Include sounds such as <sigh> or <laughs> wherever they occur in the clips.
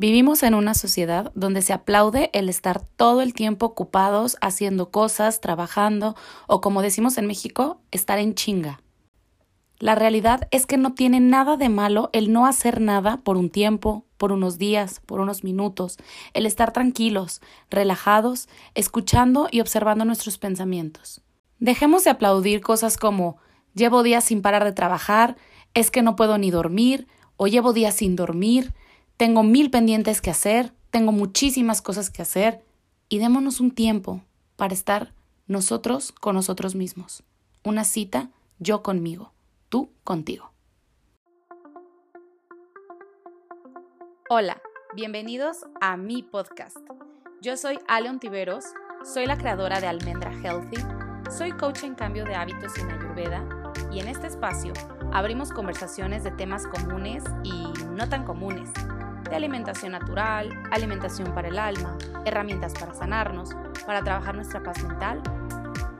Vivimos en una sociedad donde se aplaude el estar todo el tiempo ocupados haciendo cosas, trabajando o como decimos en México, estar en chinga. La realidad es que no tiene nada de malo el no hacer nada por un tiempo, por unos días, por unos minutos, el estar tranquilos, relajados, escuchando y observando nuestros pensamientos. Dejemos de aplaudir cosas como llevo días sin parar de trabajar, es que no puedo ni dormir, o llevo días sin dormir, tengo mil pendientes que hacer, tengo muchísimas cosas que hacer, y démonos un tiempo para estar nosotros con nosotros mismos. Una cita, yo conmigo tú contigo. Hola, bienvenidos a mi podcast. Yo soy Aleon Tiveros, soy la creadora de Almendra Healthy, soy coach en cambio de hábitos en Ayurveda y en este espacio abrimos conversaciones de temas comunes y no tan comunes, de alimentación natural, alimentación para el alma, herramientas para sanarnos, para trabajar nuestra paz mental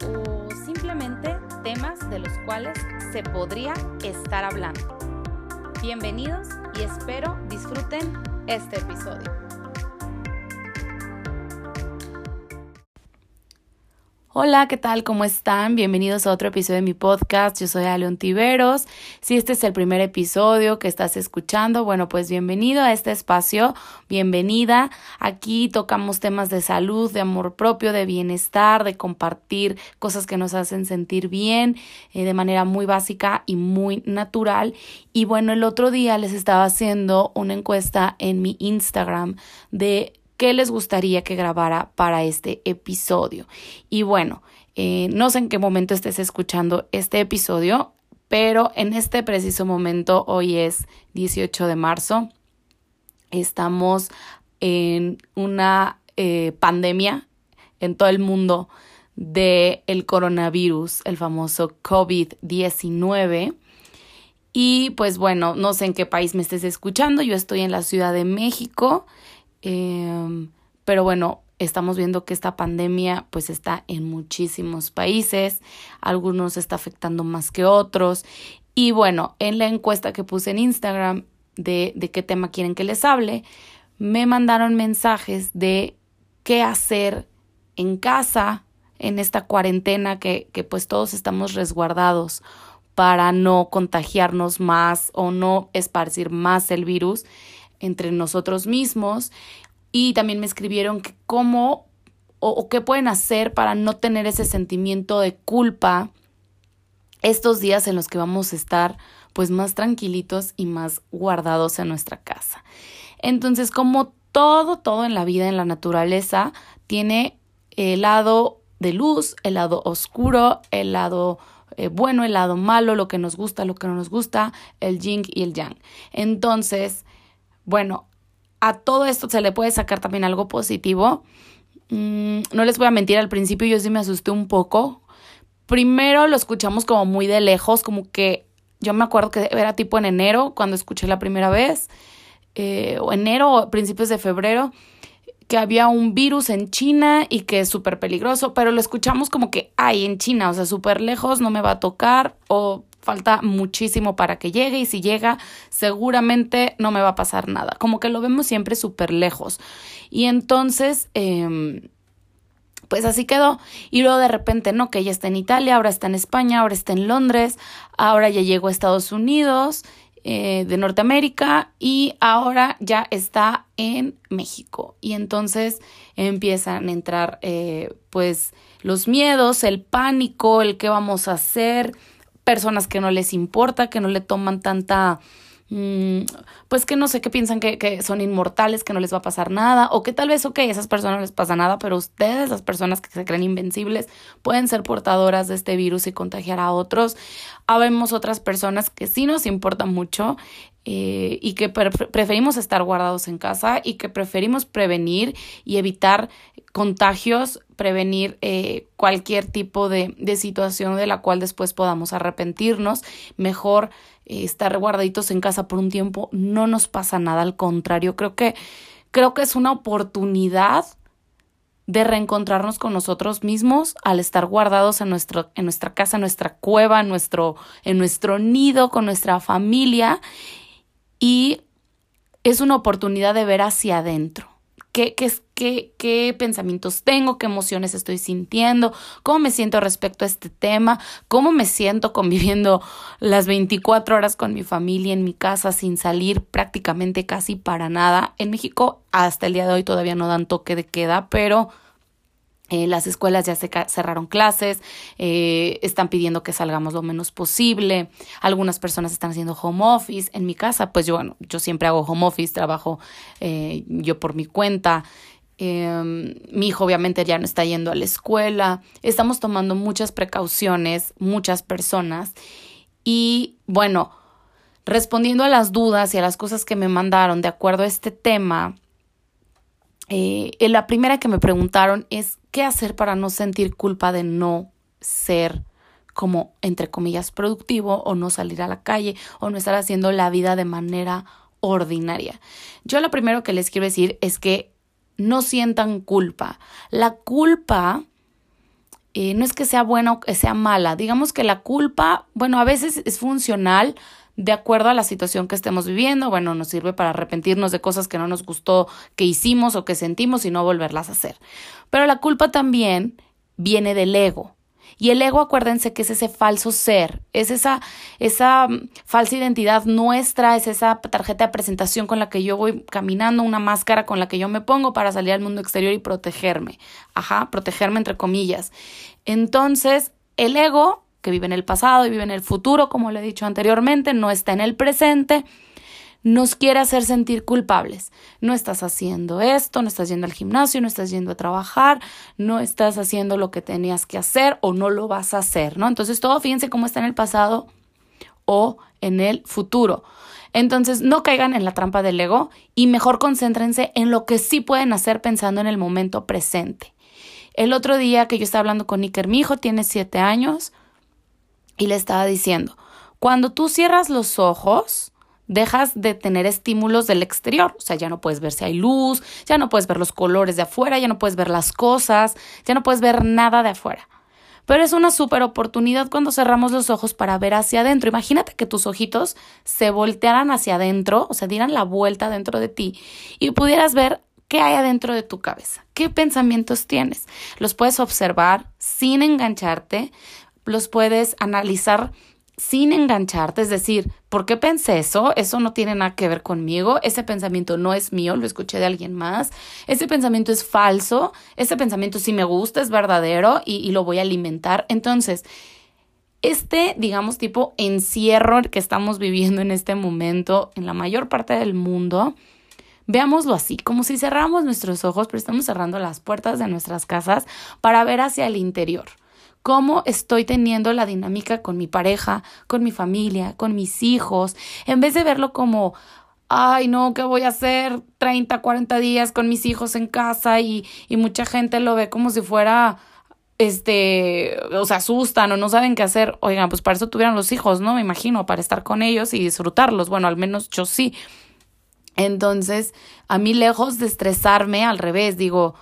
o simplemente temas de los cuales se podría estar hablando. Bienvenidos y espero disfruten este episodio. Hola, ¿qué tal? ¿Cómo están? Bienvenidos a otro episodio de mi podcast. Yo soy Aleon Tiveros. Si este es el primer episodio que estás escuchando, bueno, pues bienvenido a este espacio, bienvenida. Aquí tocamos temas de salud, de amor propio, de bienestar, de compartir cosas que nos hacen sentir bien eh, de manera muy básica y muy natural. Y bueno, el otro día les estaba haciendo una encuesta en mi Instagram de qué les gustaría que grabara para este episodio. Y bueno, eh, no sé en qué momento estés escuchando este episodio, pero en este preciso momento, hoy es 18 de marzo, estamos en una eh, pandemia en todo el mundo del el coronavirus, el famoso COVID-19. Y pues bueno, no sé en qué país me estés escuchando, yo estoy en la Ciudad de México Em, pero bueno, estamos viendo que esta pandemia pues está en muchísimos países, algunos está afectando más que otros. Y bueno, en la encuesta que puse en Instagram de, de qué tema quieren que les hable, me mandaron mensajes de qué hacer en casa en esta cuarentena que, que pues todos estamos resguardados para no contagiarnos más o no esparcir más el virus entre nosotros mismos y también me escribieron cómo o, qué pueden hacer para no tener ese sentimiento de culpa estos días en los que vamos a estar pues más tranquilitos y más guardados en nuestra casa. Entonces, como todo, todo en la vida, en la naturaleza, tiene el lado de luz, el lado oscuro, el lado eh, bueno, el lado malo, lo que nos gusta, lo que no nos gusta, el yin y el yang. Entonces, bueno, a todo esto se le puede sacar también algo positivo. Mm, no les voy a mentir, al principio yo sí me asusté un poco. Primero lo escuchamos como muy de lejos, como que yo me acuerdo que era tipo en enero, cuando escuché la primera vez, eh, o enero o principios de febrero, que había un virus en China y que es súper peligroso, pero lo escuchamos como que hay en China, o sea, súper lejos, no me va a tocar, o falta muchísimo para que llegue y si llega seguramente no me va a pasar nada. Como que lo vemos siempre súper lejos. Y entonces, em, pues así quedó. Y luego de repente, no, que ya está en Italia, ahora está en España, ahora está en Londres, ahora ya llegó a Estados Unidos eh, de Norteamérica y ahora ya está en México. Y entonces empiezan a entrar eh, pues los miedos, el pánico, el qué vamos a hacer personas que no les importa, que no le toman tanta mm, pues que no sé, que piensan que, que, son inmortales, que no les va a pasar nada, o que tal vez, ok, a esas personas no les pasa nada, pero ustedes, las personas que se creen invencibles, pueden ser portadoras de este virus y contagiar a otros. Habemos otras personas que sí nos importa mucho eh, y que preferimos estar guardados en casa y que preferimos prevenir y evitar contagios, prevenir eh, cualquier tipo de, de, situación de la cual después podamos arrepentirnos. Mejor eh, estar guardaditos en casa por un tiempo, no nos pasa nada, al contrario, creo que, creo que es una oportunidad de reencontrarnos con nosotros mismos al estar guardados en, nuestro, en nuestra casa, en nuestra cueva, en nuestro, en nuestro nido, con nuestra familia y es una oportunidad de ver hacia adentro. ¿Qué, qué, qué, qué pensamientos tengo? ¿Qué emociones estoy sintiendo? ¿Cómo me siento respecto a este tema? ¿Cómo me siento <laughs> conviviendo las 24 horas con mi familia en mi casa sin salir prácticamente casi para nada? En México hasta el día de hoy todavía no dan toque de queda, pero eh, las escuelas ya se cerraron clases, eh, están pidiendo que salgamos lo menos posible. Algunas personas están haciendo home office. En mi casa, pues yo, bueno, yo siempre hago home office, trabajo eh, yo por mi cuenta. Em, mi hijo obviamente ya no está yendo a la escuela. Estamos tomando muchas precauciones, muchas personas. Y bueno, respondiendo a las dudas y a las cosas que me mandaron de acuerdo a este tema, la primera que me preguntaron es qué hacer para no sentir culpa de no ser como, entre comillas, productivo o no salir a la calle o no estar haciendo la vida de manera ordinaria. Yo lo primero que les quiero decir es que no sientan culpa. La culpa eh, no es que sea buena o que sea mala. Digamos que la culpa, bueno, a veces es funcional de acuerdo a la situación que estemos viviendo. Bueno, nos sirve para arrepentirnos de cosas que no nos gustó que hicimos o que sentimos y no volverlas a hacer. Pero la culpa también viene del ego. Y el ego, acuérdense que es ese falso ser, es esa, esa mm, falsa identidad nuestra, es esa tarjeta de presentación con la que yo voy caminando, una máscara con la que yo me pongo para salir al mundo exterior y protegerme. Ajá, protegerme entre comillas. Entonces, el ego que vive en el pasado y vive en el futuro, como le he dicho anteriormente, no está en el presente, nos quiere hacer sentir culpables. No estás haciendo esto, no estás yendo al gimnasio, no estás yendo a trabajar, no estás haciendo lo que tenías que hacer o no lo vas a hacer, ¿no? Entonces todo fíjense cómo está en el pasado o en el futuro. Entonces, no caigan en la trampa del ego y mejor concéntrense en lo que sí pueden hacer pensando en el momento presente. El otro día que yo estaba hablando con Iker, mi hijo tiene siete años, y le estaba diciendo, cuando tú cierras los ojos, dejas de tener estímulos del exterior, o sea, ya no puedes ver si hay luz, ya no puedes ver los colores de afuera, ya no puedes ver las cosas, ya no puedes ver nada de afuera. Pero es una súper oportunidad cuando cerramos los ojos para ver hacia adentro. Imagínate que tus ojitos se voltearan hacia adentro, o sea, dieran la vuelta dentro de ti y pudieras ver qué hay adentro de tu cabeza, qué pensamientos tienes. Los puedes observar sin engancharte, los puedes analizar sin engancharte, es decir, ¿por qué pensé eso? Eso no tiene nada que ver conmigo, ese pensamiento no es mío, lo escuché de alguien más, ese pensamiento es falso, ese pensamiento sí me gusta, es verdadero y, y lo voy a alimentar. Entonces, este, digamos, tipo encierro que estamos viviendo en este momento en la mayor parte del mundo, veámoslo así, como si cerramos nuestros ojos, pero estamos cerrando las puertas de nuestras casas para ver hacia el interior cómo estoy teniendo la dinámica con mi pareja, con mi familia, con mis hijos, en vez de verlo como, ay, no, ¿qué voy a hacer 30, 40 días con mis hijos en casa? Y, y mucha gente lo ve como si fuera, este, o se asustan o no saben qué hacer. Oigan, pues para eso tuvieran los hijos, ¿no? Me imagino, para estar con ellos y disfrutarlos. Bueno, al menos yo sí. Entonces, a mí lejos de estresarme, al revés, digo,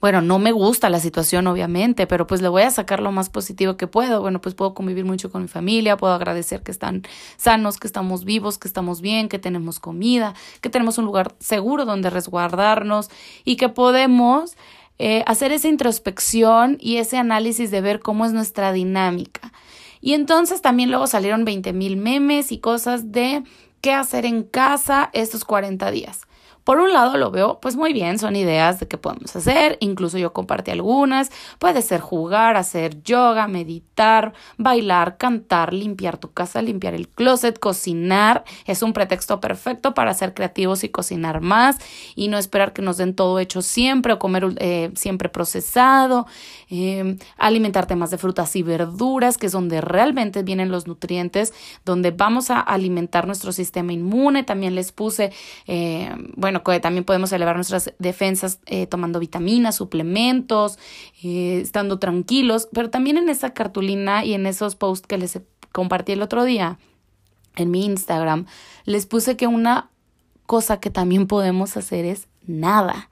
bueno, no me gusta la situación, obviamente, pero pues le voy a sacar lo más positivo que puedo. Bueno, pues puedo convivir mucho con mi familia, puedo agradecer que están sanos, que estamos vivos, que estamos bien, que tenemos comida, que tenemos un lugar seguro donde resguardarnos y que podemos eh, hacer esa introspección y ese análisis de ver cómo es nuestra dinámica. Y entonces también luego salieron 20 mil memes y cosas de qué hacer en casa estos 40 días. Por un lado lo veo pues muy bien, son ideas de qué podemos hacer, incluso yo compartí algunas, puede ser jugar, hacer yoga, meditar, bailar, cantar, limpiar tu casa, limpiar el closet, cocinar, es un pretexto perfecto para ser creativos y cocinar más y no esperar que nos den todo hecho siempre o comer eh, siempre procesado, eh, alimentarte más de frutas y verduras, que es donde realmente vienen los nutrientes, donde vamos a alimentar nuestro sistema inmune, también les puse, eh, bueno, también podemos elevar nuestras defensas eh, tomando vitaminas, suplementos, eh, estando tranquilos, pero también en esa cartulina y en esos posts que les compartí el otro día en mi Instagram, les puse que una cosa que también podemos hacer es nada.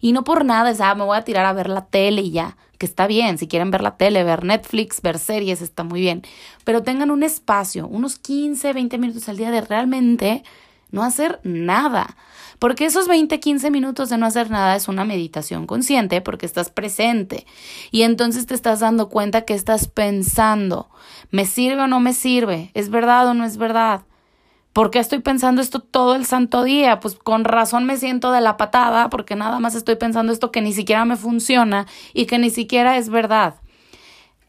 Y no por nada es, ah, me voy a tirar a ver la tele y ya, que está bien, si quieren ver la tele, ver Netflix, ver series, está muy bien, pero tengan un espacio, unos 15, 20 minutos al día de realmente no hacer nada. Porque esos 20, 15 minutos de no hacer nada es una meditación consciente porque estás presente y entonces te estás dando cuenta que estás pensando, ¿me sirve o no me sirve? ¿Es verdad o no es verdad? ¿Por qué estoy pensando esto todo el santo día? Pues con razón me siento de la patada porque nada más estoy pensando esto que ni siquiera me funciona y que ni siquiera es verdad.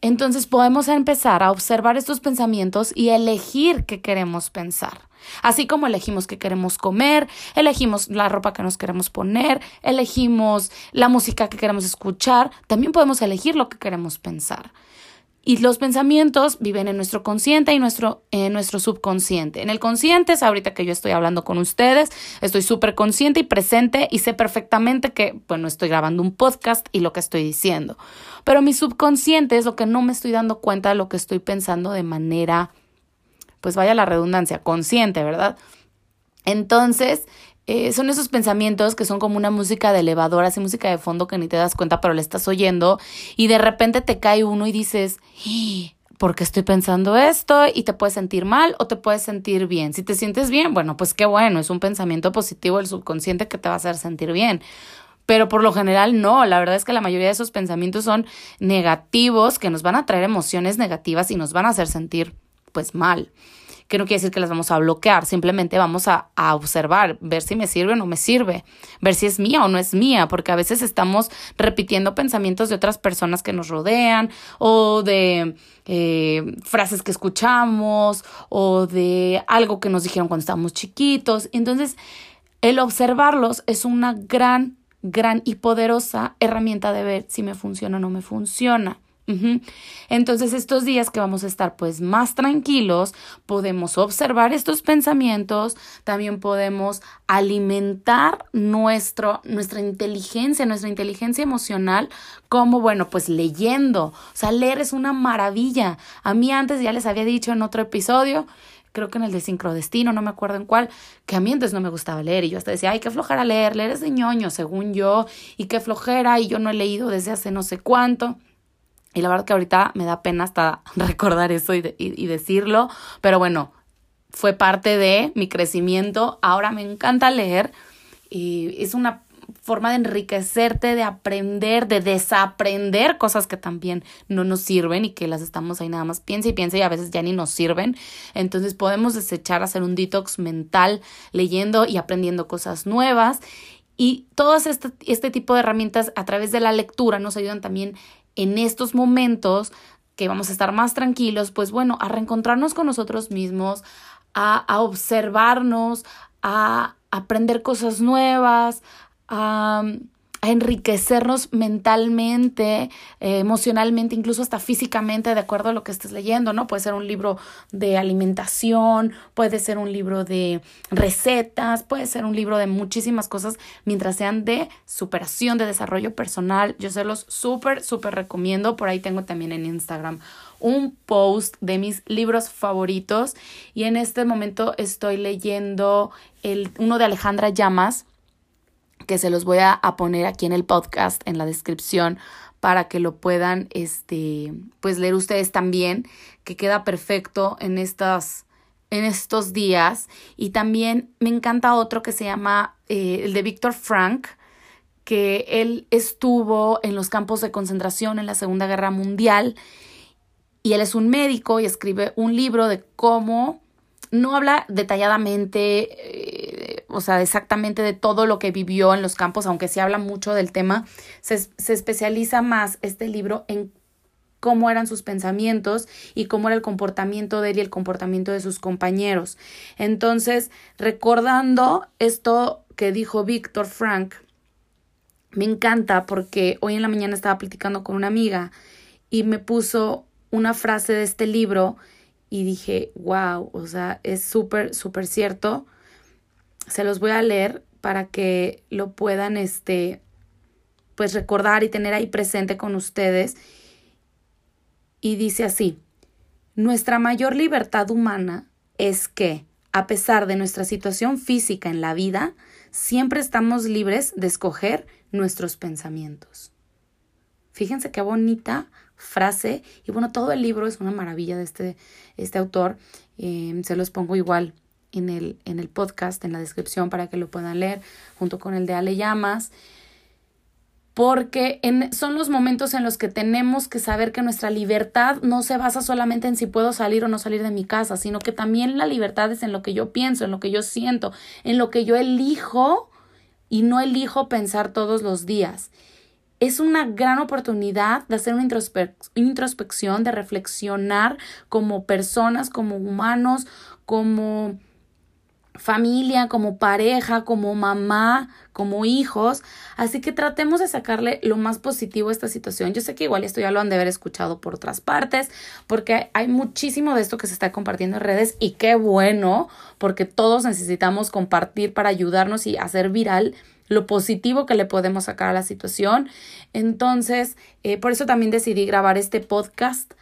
Entonces podemos empezar a observar estos pensamientos y elegir qué queremos pensar. Así como elegimos qué queremos comer, elegimos la ropa que nos queremos poner, elegimos la música que queremos escuchar, también podemos elegir lo que queremos pensar. Y los pensamientos viven en nuestro consciente y nuestro, en nuestro subconsciente. En el consciente es ahorita que yo estoy hablando con ustedes, estoy súper consciente y presente y sé perfectamente que, bueno, estoy grabando un podcast y lo que estoy diciendo. Pero mi subconsciente es lo que no me estoy dando cuenta de lo que estoy pensando de manera pues vaya la redundancia, consciente, ¿verdad? Entonces, eh, son esos pensamientos que son como una música de elevador, así música de fondo que ni te das cuenta, pero le estás oyendo y de repente te cae uno y dices, ¿por qué estoy pensando esto? Y te puedes sentir mal o te puedes sentir bien. Si te sientes bien, bueno, pues qué bueno, es un pensamiento positivo del subconsciente que te va a hacer sentir bien. Pero por lo general no, la verdad es que la mayoría de esos pensamientos son negativos, que nos van a traer emociones negativas y nos van a hacer sentir pues mal. Que no quiere decir que las vamos a bloquear, simplemente vamos a, observar, ver si me sirve o no me sirve, ver si es mía o no es mía, porque a veces estamos repitiendo pensamientos de otras personas que nos rodean o de eh, frases que escuchamos o de algo que nos dijeron cuando estábamos chiquitos. Entonces, el observarlos es una gran, gran y poderosa herramienta de ver si me funciona o no me funciona. Entonces estos días que vamos a estar pues más tranquilos, podemos observar estos pensamientos, también podemos alimentar nuestro, nuestra inteligencia, nuestra inteligencia emocional, como bueno, pues leyendo. O sea, leer es una maravilla. A mí antes ya les había dicho en otro episodio, creo que en el de Sincrodestino, no me acuerdo en cuál, que a mí antes no me gustaba leer y yo hasta decía, ay, qué flojera leer, leer es de ñoño, según yo, y qué flojera, y yo no he leído desde hace no sé cuánto. Y la verdad que ahorita me da pena hasta <laughs> recordar eso y, y, decirlo, pero bueno, fue parte de mi crecimiento. Ahora me encanta leer y es una forma de enriquecerte, de aprender, de desaprender cosas que también no nos sirven y que las estamos ahí nada más piensa y piensa y a veces ya ni nos sirven. Entonces podemos desechar, hacer un detox mental leyendo y aprendiendo cosas nuevas. Y todas este, este tipo de herramientas a través de la lectura nos ayudan también en estos momentos que vamos a estar más tranquilos, pues bueno, a reencontrarnos con nosotros mismos, a, a observarnos, a aprender cosas nuevas, a a enriquecernos mentalmente, eh, emocionalmente, incluso hasta físicamente, de acuerdo a lo que estés leyendo, ¿no? Puede ser un libro de alimentación, puede ser un libro de recetas, puede ser un libro de muchísimas cosas, mientras sean de superación, de desarrollo personal. Yo se los súper, súper recomiendo. Por ahí tengo también en Instagram un post de mis libros favoritos y en este momento estoy leyendo el, uno de Alejandra Llamas que se los voy a, poner aquí en el podcast, en la descripción, para que lo puedan, este, pues leer ustedes también, que queda perfecto en estas, en estos días. Y también me encanta otro que se llama eh, el de Víctor Frank, que él estuvo en los campos de concentración en la Segunda Guerra Mundial y él es un médico y escribe un libro de cómo no habla detalladamente eh, o sea, exactamente de todo lo que vivió en los campos, aunque se habla mucho del tema, se, se especializa más este libro en cómo eran sus pensamientos y cómo era el comportamiento de él y el comportamiento de sus compañeros. Entonces, recordando esto que dijo Víctor Frank, me encanta porque hoy en la mañana estaba platicando con una amiga y me puso una frase de este libro y dije, wow, o sea, es súper, súper cierto se los voy a leer para que lo puedan, este, pues recordar y tener ahí presente con ustedes. Y dice así, nuestra mayor libertad humana es que, a pesar de nuestra situación física en la vida, siempre estamos libres de escoger nuestros pensamientos. Fíjense qué bonita frase. Y bueno, todo el libro es una maravilla de este, este autor. Eh, se los pongo igual en el, en el podcast, en la descripción para que lo puedan leer, junto con el de Ale Llamas porque en, son los momentos en los que tenemos que saber que nuestra libertad no se basa solamente en si puedo salir o no salir de mi casa, sino que también la libertad es en lo que yo pienso, en lo que yo siento, en lo que yo elijo y no elijo pensar todos los días. Es una gran oportunidad de hacer una introspección, de reflexionar como personas, como humanos, como familia, como pareja, como mamá, como hijos. Así que tratemos de sacarle lo más positivo a esta situación. Yo sé que igual esto ya lo han de haber escuchado por otras partes, porque hay muchísimo de esto que se está compartiendo en redes y qué bueno, porque todos necesitamos compartir para ayudarnos y hacer viral lo positivo que le podemos sacar a la situación. Entonces, eh, por eso también decidí grabar este podcast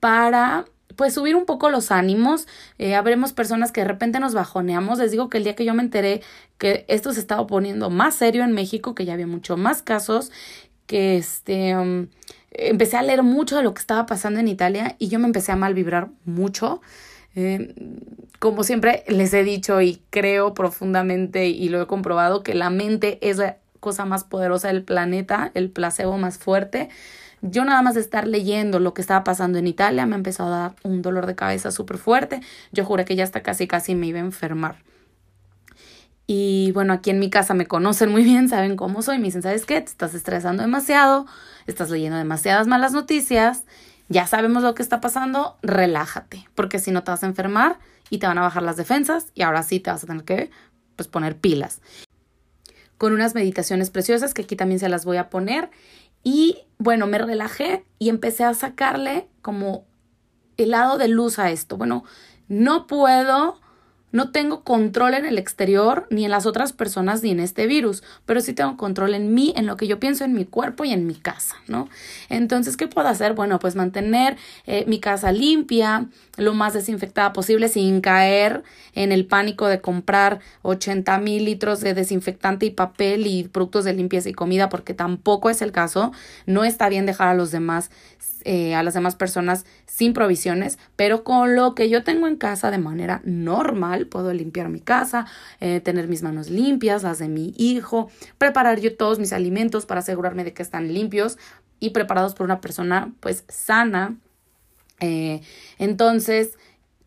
para pues subir un poco los ánimos. Eh, habremos personas que de repente nos bajoneamos. Les digo que el día que yo me enteré que esto se estaba poniendo más serio en México, que ya había mucho más casos, que este um, empecé a leer mucho de lo que estaba pasando en Italia y yo me empecé a mal vibrar mucho. Eh, como siempre les he dicho y creo profundamente y lo he comprobado que la mente es la cosa más poderosa del planeta, el placebo más fuerte. Yo nada más de estar leyendo lo que estaba pasando en Italia me empezó a dar un dolor de cabeza súper fuerte. Yo juré que ya hasta casi casi me iba a enfermar. Y bueno, aquí en mi casa me conocen muy bien, saben cómo soy. Me dicen, ¿sabes qué? Te estás estresando demasiado, estás leyendo demasiadas malas noticias, ya sabemos lo que está pasando, relájate, porque si no te vas a enfermar y te van a bajar las defensas y ahora sí te vas a tener que pues, poner pilas. Con unas meditaciones preciosas que aquí también se las voy a poner y bueno, me relajé y empecé a sacarle como el lado de luz a esto. Bueno, no puedo no tengo control en el exterior, ni en las otras personas, ni en este virus, pero sí tengo control en mí, en lo que yo pienso en mi cuerpo y en mi casa, ¿no? Entonces, ¿qué puedo hacer? Bueno, pues mantener eh, mi casa limpia, lo más desinfectada posible, sin caer en el pánico de comprar 80 mil litros de desinfectante y papel y productos de limpieza y comida, porque tampoco es el caso. No está bien dejar a los demás eh, a las demás personas sin provisiones, pero con lo que yo tengo en casa de manera normal, puedo limpiar mi casa, eh, tener mis manos limpias, las de mi hijo, preparar yo todos mis alimentos para asegurarme de que están limpios y preparados por una persona pues sana. Eh, entonces,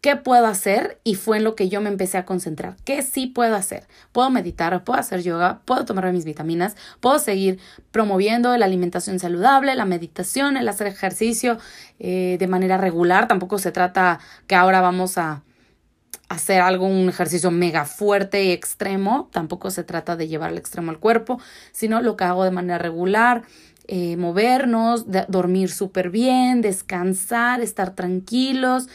¿Qué puedo hacer? Y fue en lo que yo me empecé a concentrar. ¿Qué sí puedo hacer? Puedo meditar, puedo hacer yoga, puedo tomar mis vitaminas, puedo seguir promoviendo la alimentación saludable, la meditación, el hacer ejercicio eh, de manera regular. Tampoco se trata que ahora vamos a hacer algo, un ejercicio mega fuerte y extremo. Tampoco se trata de llevar al extremo al cuerpo, sino lo que hago de manera regular. Eh, movernos, dormir súper bien, descansar, estar tranquilos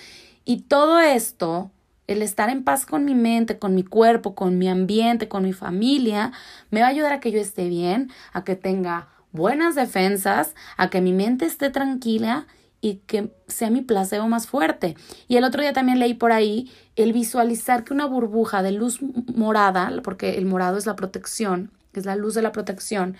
y todo esto, el estar en paz con mi mente, con mi cuerpo, con mi ambiente, con mi familia, me va a ayudar a que yo esté bien, a que tenga buenas defensas, a que mi mente esté tranquila y que sea mi placebo más fuerte. Y el otro día también leí por ahí el visualizar que una burbuja de luz morada, porque el morado es la protección, es la luz de la protección,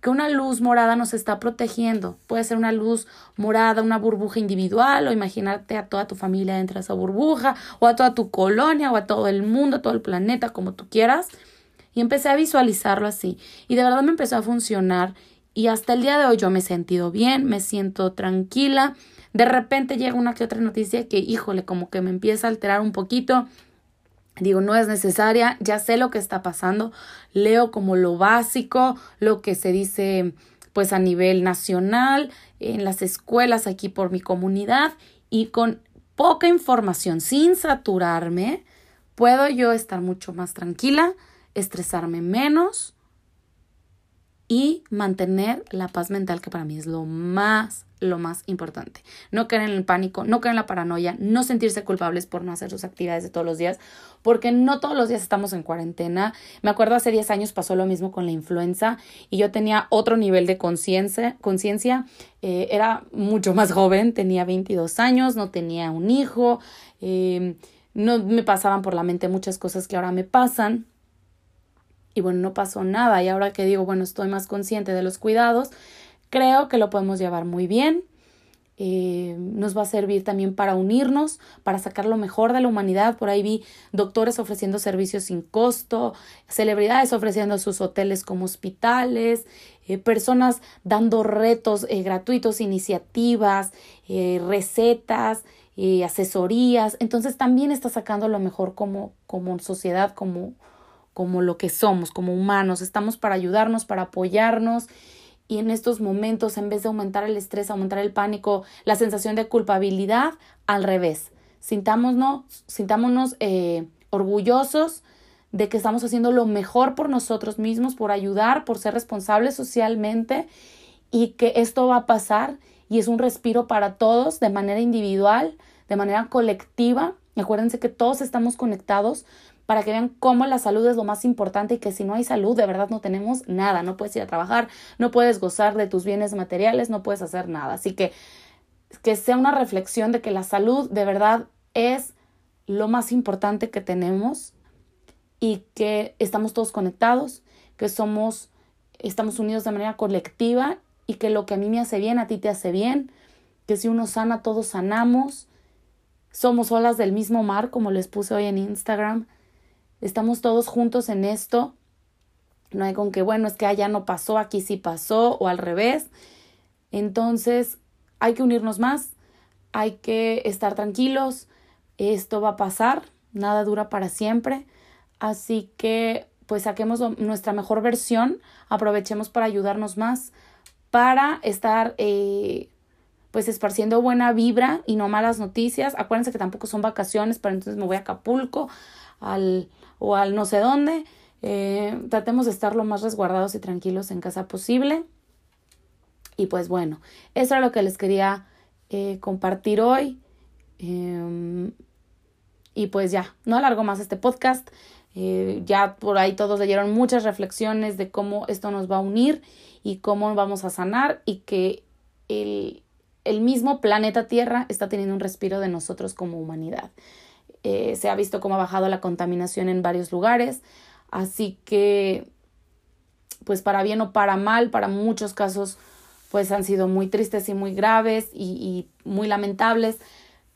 que una luz morada nos está protegiendo. Puede ser una luz morada, una burbuja individual, o imagínate a toda tu familia dentro de esa burbuja, o a toda tu colonia, o a todo el mundo, a todo el planeta, como tú quieras. Y empecé a visualizarlo así. Y de verdad me empezó a funcionar. Y hasta el día de hoy yo me he sentido bien, me siento tranquila. De repente llega una que otra noticia que, híjole, como que me empieza a alterar un poquito. Digo, no es necesaria, ya sé lo que está pasando, leo como lo básico, lo que se dice pues a nivel nacional, en las escuelas aquí por mi comunidad y con poca información, sin saturarme, puedo yo estar mucho más tranquila, estresarme menos y mantener la paz mental que para mí es lo más lo más importante. No caer en el pánico, no caer en la paranoia, no sentirse culpables por no hacer sus actividades de todos los días, porque no todos los días estamos en cuarentena. Me acuerdo hace 10 años pasó lo mismo con la influenza y yo tenía otro nivel de conciencia. Eh, era mucho más joven, tenía 22 años, no tenía un hijo, eh, no me pasaban por la mente muchas cosas que ahora me pasan. Y bueno, no pasó nada. Y ahora que digo, bueno, estoy más consciente de los cuidados, Creo que lo podemos llevar muy bien. eh, nos va a servir también para unirnos, para sacar lo mejor de la humanidad. Por ahí vi doctores ofreciendo servicios sin costo, celebridades ofreciendo sus hoteles como hospitales, eh, personas dando retos eh, gratuitos, iniciativas, recetas, asesorías. Entonces también está sacando lo mejor como, como sociedad, como, como lo que somos, como humanos. Estamos para ayudarnos, para apoyarnos y en estos momentos, en vez de aumentar el estrés, aumentar el pánico, la sensación de culpabilidad, al revés. Sintámonos, sintámonos eh, orgullosos de que estamos haciendo lo mejor por nosotros mismos, por ayudar, por ser responsables socialmente y que esto va a pasar y es un respiro para todos de manera individual, de manera colectiva. Acuérdense que todos estamos conectados, para que vean cómo la salud es lo más importante y que si no hay salud, de verdad no tenemos nada, no puedes ir a trabajar, no puedes gozar de tus bienes materiales, no puedes hacer nada. Así que que sea una reflexión de que la salud de verdad es lo más importante que tenemos y que estamos todos conectados, que somos estamos unidos de manera colectiva y que lo que a mí me hace bien, a ti te hace bien, que si uno sana, todos sanamos. Somos olas del mismo mar, como les puse hoy en Instagram. Estamos todos juntos en esto. No hay con que, bueno, es que allá no pasó, aquí sí pasó, o al revés. Entonces, hay que unirnos más, hay que estar tranquilos, esto va a pasar, nada dura para siempre. Así que, pues saquemos nuestra mejor versión, aprovechemos para ayudarnos más, para estar, eh, pues, esparciendo buena vibra y no malas noticias. Acuérdense que tampoco son vacaciones, pero entonces me voy a Acapulco, al o al no sé dónde. Eh, tratemos de estar lo más resguardados y tranquilos en casa posible. Y pues bueno, eso era lo que les quería eh, compartir hoy. Em, y pues ya, no alargo más este podcast. Eh, ya por ahí todos leyeron muchas reflexiones de cómo esto nos va a unir y cómo vamos a sanar y que el, el mismo planeta Tierra está teniendo un respiro de nosotros como humanidad. Eh, se ha visto cómo ha bajado la contaminación en varios lugares, así que pues para bien o para mal, para muchos casos pues han sido muy tristes y muy graves y, muy lamentables,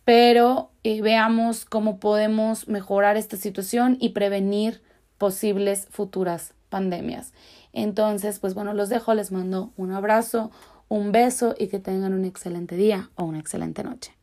pero eh, veamos cómo podemos mejorar esta situación y prevenir posibles futuras pandemias. Entonces, pues bueno, los dejo, les mando un abrazo, un beso y que tengan un excelente día o una excelente noche.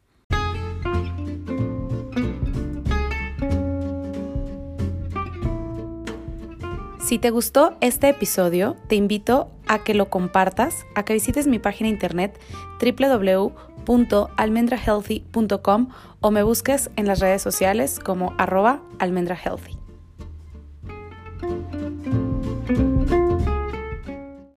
Si te gustó este episodio, te invito a que lo compartas, a que visites mi página internet www.almendrahealthy.com o me busques en las redes sociales como arroba almendrahealthy.